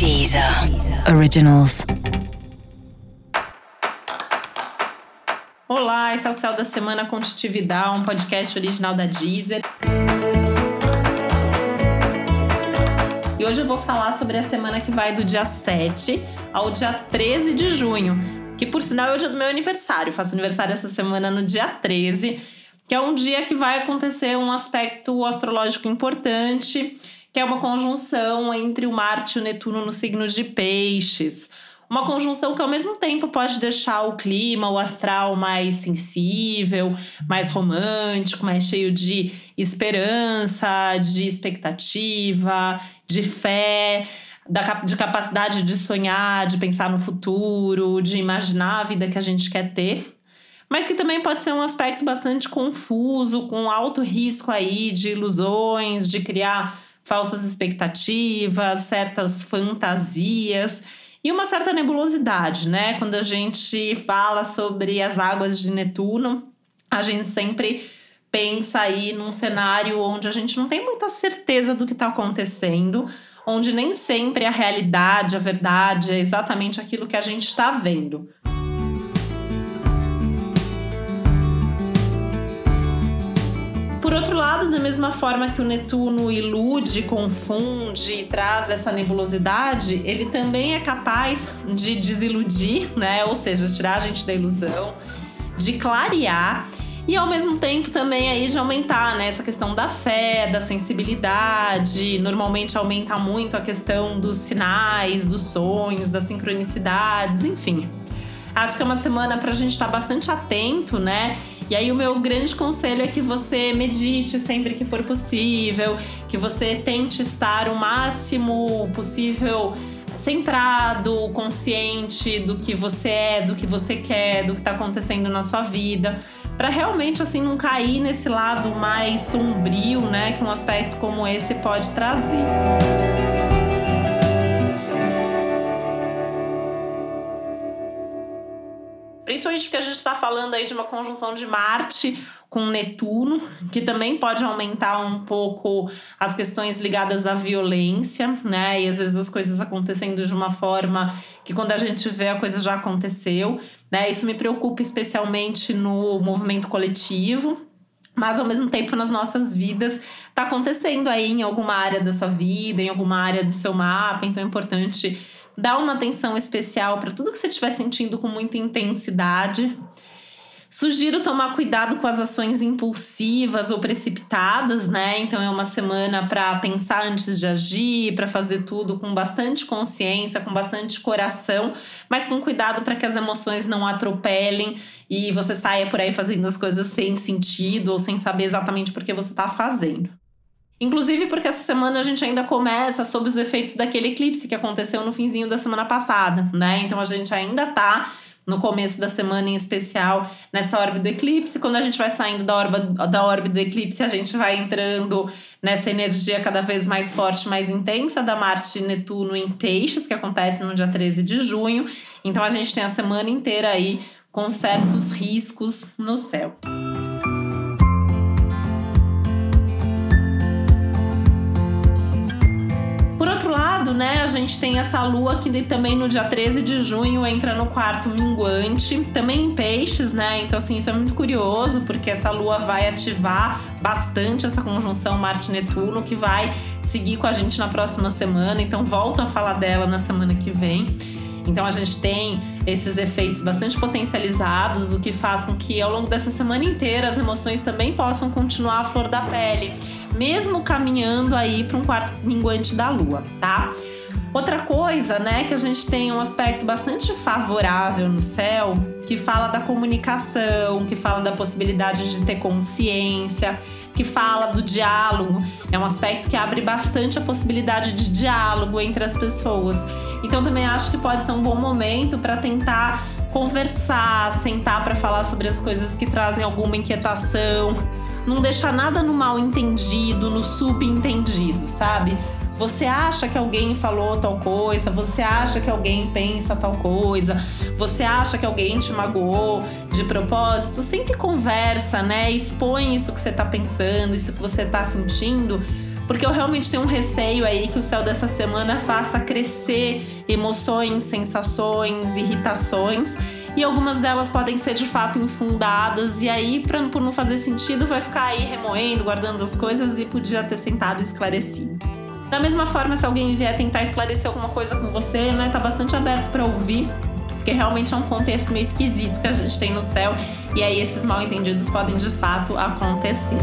Deezer Originals. Olá, esse é o Céu da Semana Contitividade, um podcast original da Deezer. E hoje eu vou falar sobre a semana que vai do dia 7 ao dia 13 de junho, que por sinal é o dia do meu aniversário. Eu faço aniversário essa semana no dia 13, que é um dia que vai acontecer um aspecto astrológico importante que é uma conjunção entre o Marte e o Netuno no signo de Peixes. Uma conjunção que ao mesmo tempo pode deixar o clima, o astral mais sensível, mais romântico, mais cheio de esperança, de expectativa, de fé, de capacidade de sonhar, de pensar no futuro, de imaginar a vida que a gente quer ter mas que também pode ser um aspecto bastante confuso, com alto risco aí de ilusões, de criar falsas expectativas, certas fantasias e uma certa nebulosidade, né? Quando a gente fala sobre as águas de Netuno, a gente sempre pensa aí num cenário onde a gente não tem muita certeza do que está acontecendo, onde nem sempre a realidade, a verdade é exatamente aquilo que a gente está vendo. Por outro lado, da mesma forma que o Netuno ilude, confunde e traz essa nebulosidade, ele também é capaz de desiludir, né? Ou seja, tirar a gente da ilusão, de clarear e ao mesmo tempo também aí de aumentar né, essa questão da fé, da sensibilidade. Normalmente aumenta muito a questão dos sinais, dos sonhos, das sincronicidades, enfim. Acho que é uma semana para a gente estar tá bastante atento, né? E aí o meu grande conselho é que você medite sempre que for possível, que você tente estar o máximo possível centrado, consciente do que você é, do que você quer, do que está acontecendo na sua vida, para realmente assim não cair nesse lado mais sombrio, né, que um aspecto como esse pode trazer. Principalmente porque a gente está falando aí de uma conjunção de Marte com Netuno, que também pode aumentar um pouco as questões ligadas à violência, né? E às vezes as coisas acontecendo de uma forma que quando a gente vê a coisa já aconteceu, né? Isso me preocupa especialmente no movimento coletivo, mas ao mesmo tempo nas nossas vidas está acontecendo aí em alguma área da sua vida, em alguma área do seu mapa, então é importante Dá uma atenção especial para tudo que você estiver sentindo com muita intensidade. Sugiro tomar cuidado com as ações impulsivas ou precipitadas, né? Então é uma semana para pensar antes de agir, para fazer tudo com bastante consciência, com bastante coração, mas com cuidado para que as emoções não atropelem e você saia por aí fazendo as coisas sem sentido ou sem saber exatamente por que você está fazendo. Inclusive porque essa semana a gente ainda começa sob os efeitos daquele eclipse que aconteceu no finzinho da semana passada, né? Então a gente ainda tá no começo da semana em especial nessa órbita do eclipse. Quando a gente vai saindo da órbita, da órbita do eclipse, a gente vai entrando nessa energia cada vez mais forte, mais intensa da Marte e Netuno em Peixes, que acontece no dia 13 de junho. Então a gente tem a semana inteira aí com certos riscos no céu. Né, a gente tem essa lua que também no dia 13 de junho entra no quarto minguante, também em peixes, né? Então, assim, isso é muito curioso, porque essa lua vai ativar bastante essa conjunção Marte-Netuno, que vai seguir com a gente na próxima semana. Então, volto a falar dela na semana que vem. Então a gente tem esses efeitos bastante potencializados, o que faz com que ao longo dessa semana inteira as emoções também possam continuar à flor da pele mesmo caminhando aí para um quarto minguante da lua, tá? Outra coisa, né, que a gente tem um aspecto bastante favorável no céu, que fala da comunicação, que fala da possibilidade de ter consciência, que fala do diálogo. É um aspecto que abre bastante a possibilidade de diálogo entre as pessoas. Então também acho que pode ser um bom momento para tentar conversar, sentar para falar sobre as coisas que trazem alguma inquietação, não deixar nada no mal entendido, no subentendido, sabe? Você acha que alguém falou tal coisa, você acha que alguém pensa tal coisa, você acha que alguém te magoou de propósito, sempre conversa, né? Expõe isso que você tá pensando, isso que você tá sentindo, porque eu realmente tenho um receio aí que o céu dessa semana faça crescer emoções, sensações, irritações e algumas delas podem ser de fato infundadas, e aí, pra, por não fazer sentido, vai ficar aí remoendo, guardando as coisas e podia ter sentado e esclarecido. Da mesma forma, se alguém vier tentar esclarecer alguma coisa com você, né, tá bastante aberto para ouvir, porque realmente é um contexto meio esquisito que a gente tem no céu, e aí esses mal entendidos podem de fato acontecer.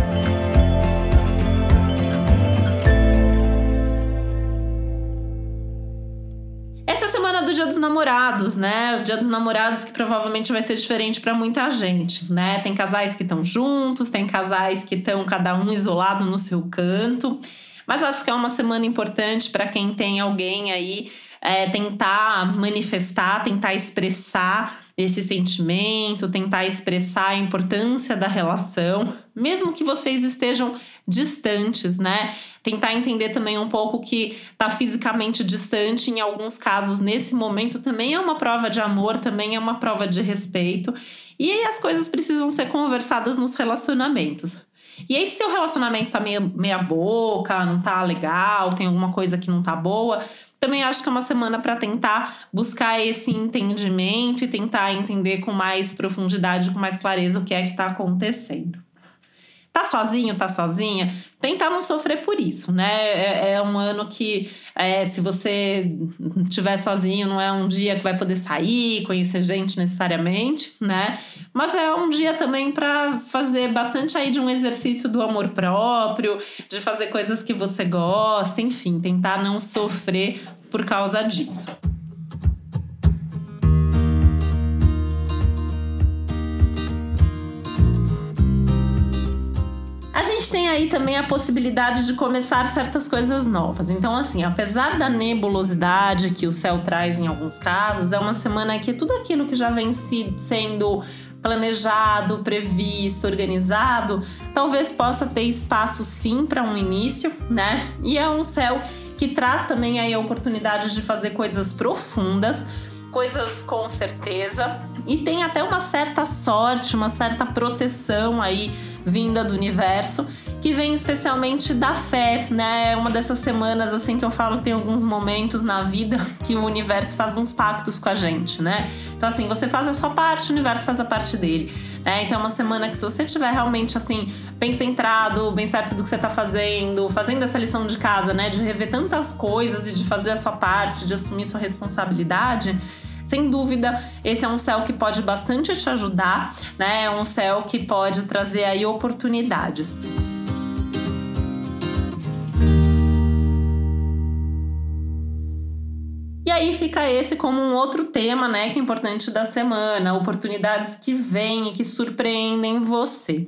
Do Dia dos Namorados, né? O Dia dos Namorados que provavelmente vai ser diferente para muita gente, né? Tem casais que estão juntos, tem casais que estão cada um isolado no seu canto. Mas acho que é uma semana importante para quem tem alguém aí é, tentar manifestar, tentar expressar esse sentimento, tentar expressar a importância da relação, mesmo que vocês estejam distantes, né? Tentar entender também um pouco que tá fisicamente distante, em alguns casos, nesse momento, também é uma prova de amor, também é uma prova de respeito. E aí as coisas precisam ser conversadas nos relacionamentos. E aí, se seu relacionamento tá meio meia boca, não tá legal, tem alguma coisa que não tá boa, também acho que é uma semana para tentar buscar esse entendimento e tentar entender com mais profundidade, com mais clareza o que é que está acontecendo. Tá sozinho, tá sozinha? Tentar não sofrer por isso, né? É, é um ano que, é, se você estiver sozinho, não é um dia que vai poder sair, conhecer gente necessariamente, né? Mas é um dia também para fazer bastante aí de um exercício do amor próprio, de fazer coisas que você gosta, enfim, tentar não sofrer por causa disso. Gente tem aí também a possibilidade de começar certas coisas novas. Então, assim, apesar da nebulosidade que o céu traz em alguns casos, é uma semana que tudo aquilo que já vem se, sendo planejado, previsto, organizado, talvez possa ter espaço sim para um início, né? E é um céu que traz também aí a oportunidade de fazer coisas profundas, coisas com certeza, e tem até uma certa sorte, uma certa proteção aí vinda do universo, que vem especialmente da fé, né? É uma dessas semanas assim que eu falo que tem alguns momentos na vida que o universo faz uns pactos com a gente, né? Então assim, você faz a sua parte, o universo faz a parte dele, né? Então é uma semana que se você tiver realmente assim, bem centrado, bem certo do que você tá fazendo, fazendo essa lição de casa, né, de rever tantas coisas e de fazer a sua parte, de assumir sua responsabilidade, sem dúvida, esse é um céu que pode bastante te ajudar, né? É um céu que pode trazer aí oportunidades. E aí fica esse como um outro tema, né, que é importante da semana, oportunidades que vêm e que surpreendem você.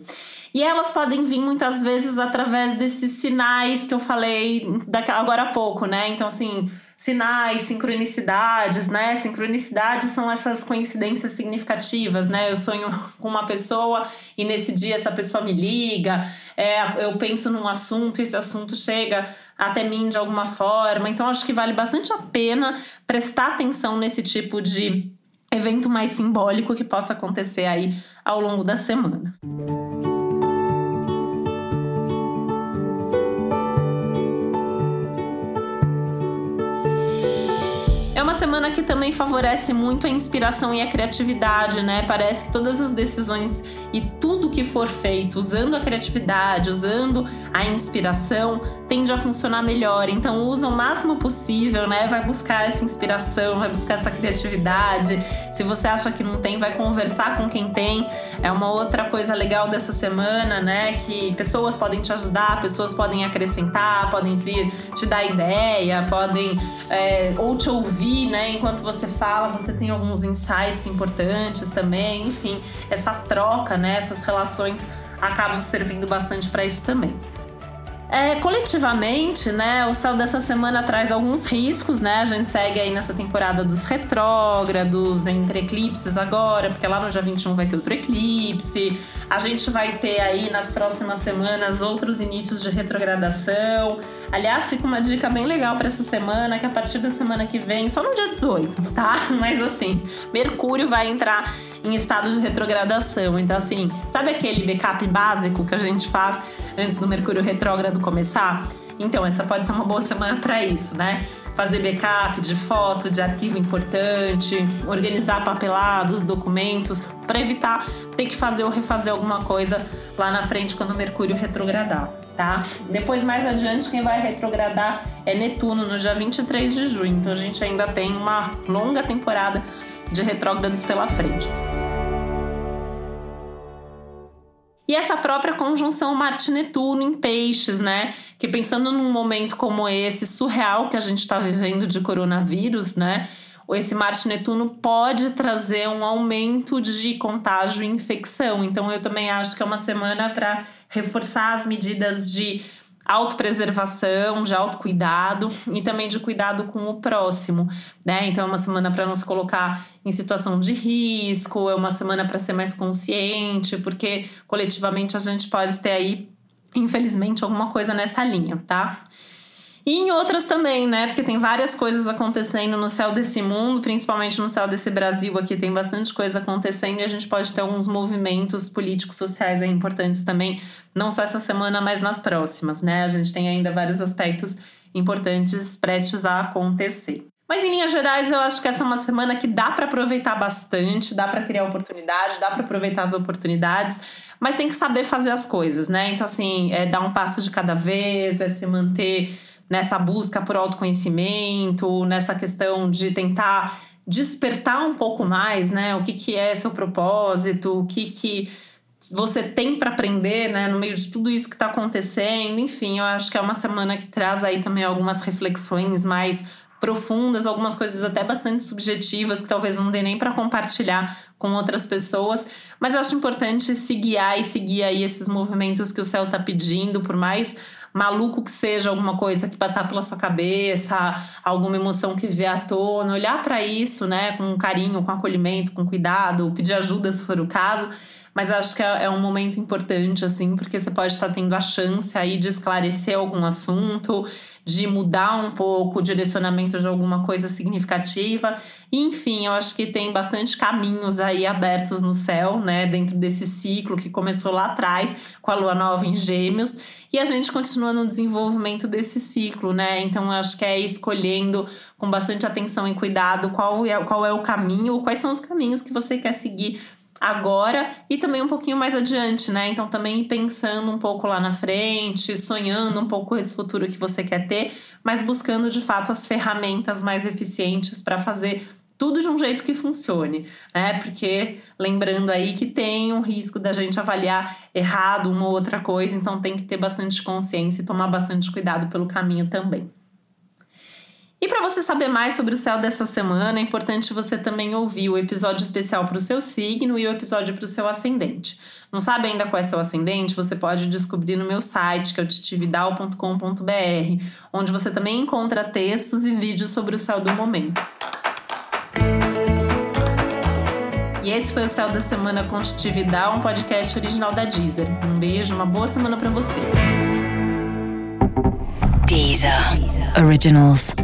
E elas podem vir muitas vezes através desses sinais que eu falei agora há pouco, né? Então, assim, sinais, sincronicidades, né? Sincronicidades são essas coincidências significativas, né? Eu sonho com uma pessoa e nesse dia essa pessoa me liga, é, eu penso num assunto e esse assunto chega até mim de alguma forma. Então acho que vale bastante a pena prestar atenção nesse tipo de evento mais simbólico que possa acontecer aí ao longo da semana. É uma semana que também favorece muito a inspiração e a criatividade, né? Parece que todas as decisões e tudo que for feito usando a criatividade, usando a inspiração, tende a funcionar melhor. Então, usa o máximo possível, né? Vai buscar essa inspiração, vai buscar essa criatividade. Se você acha que não tem, vai conversar com quem tem. É uma outra coisa legal dessa semana, né? Que pessoas podem te ajudar, pessoas podem acrescentar, podem vir te dar ideia, podem é, ou te ouvir né? Enquanto você fala, você tem alguns insights importantes também. Enfim, essa troca, né? Essas relações acabam servindo bastante para isso também. É, coletivamente, né, o céu dessa semana traz alguns riscos, né? A gente segue aí nessa temporada dos retrógrados, entre eclipses agora, porque lá no dia 21 vai ter outro eclipse. A gente vai ter aí nas próximas semanas outros inícios de retrogradação. Aliás, fica uma dica bem legal para essa semana, que a partir da semana que vem, só no dia 18, tá? Mas assim, Mercúrio vai entrar em estado de retrogradação. Então, assim, sabe aquele backup básico que a gente faz antes do Mercúrio retrógrado começar? Então, essa pode ser uma boa semana para isso, né? Fazer backup de foto, de arquivo importante, organizar papelados, documentos, para evitar ter que fazer ou refazer alguma coisa lá na frente quando o Mercúrio retrogradar, tá? Depois, mais adiante, quem vai retrogradar é Netuno no dia 23 de junho. Então, a gente ainda tem uma longa temporada de retrógrados pela frente. E essa própria conjunção Marte-Netuno em peixes, né? Que pensando num momento como esse, surreal que a gente está vivendo de coronavírus, né? Esse Marte-Netuno pode trazer um aumento de contágio e infecção. Então, eu também acho que é uma semana para reforçar as medidas de autopreservação, de autocuidado e também de cuidado com o próximo, né? Então é uma semana para não se colocar em situação de risco, é uma semana para ser mais consciente, porque coletivamente a gente pode ter aí, infelizmente, alguma coisa nessa linha, tá? E em outras também, né? Porque tem várias coisas acontecendo no céu desse mundo, principalmente no céu desse Brasil aqui, tem bastante coisa acontecendo e a gente pode ter alguns movimentos políticos, sociais aí importantes também, não só essa semana, mas nas próximas, né? A gente tem ainda vários aspectos importantes prestes a acontecer. Mas em linhas gerais, eu acho que essa é uma semana que dá para aproveitar bastante, dá para criar oportunidade, dá para aproveitar as oportunidades, mas tem que saber fazer as coisas, né? Então, assim, é dar um passo de cada vez, é se manter nessa busca por autoconhecimento, nessa questão de tentar despertar um pouco mais, né? O que, que é seu propósito, o que, que você tem para aprender, né? No meio de tudo isso que está acontecendo. Enfim, eu acho que é uma semana que traz aí também algumas reflexões mais profundas, algumas coisas até bastante subjetivas que talvez não dê nem para compartilhar com outras pessoas, mas eu acho importante se guiar e seguir aí esses movimentos que o céu está pedindo, por mais maluco que seja alguma coisa que passar pela sua cabeça, alguma emoção que vier à tona, olhar para isso, né, com carinho, com acolhimento, com cuidado, pedir ajuda se for o caso. Mas acho que é, é um momento importante, assim, porque você pode estar tendo a chance aí de esclarecer algum assunto, de mudar um pouco o direcionamento de alguma coisa significativa. Enfim, eu acho que tem bastante caminhos aí abertos no céu, né, dentro desse ciclo que começou lá atrás com a lua nova em Gêmeos, e a gente continua no desenvolvimento desse ciclo, né? Então, eu acho que é escolhendo com bastante atenção e cuidado qual é, qual é o caminho, quais são os caminhos que você quer seguir agora e também um pouquinho mais adiante, né? Então também pensando um pouco lá na frente, sonhando um pouco esse futuro que você quer ter, mas buscando de fato as ferramentas mais eficientes para fazer tudo de um jeito que funcione, né? Porque lembrando aí que tem um risco da gente avaliar errado uma ou outra coisa, então tem que ter bastante consciência e tomar bastante cuidado pelo caminho também. E para você saber mais sobre o céu dessa semana, é importante você também ouvir o episódio especial para o seu signo e o episódio para o seu ascendente. Não sabe ainda qual é seu ascendente? Você pode descobrir no meu site, que é o titividal.com.br, onde você também encontra textos e vídeos sobre o céu do momento. E esse foi o Céu da Semana com Titividal, um podcast original da Deezer. Um beijo, uma boa semana para você. Deezer. Originals.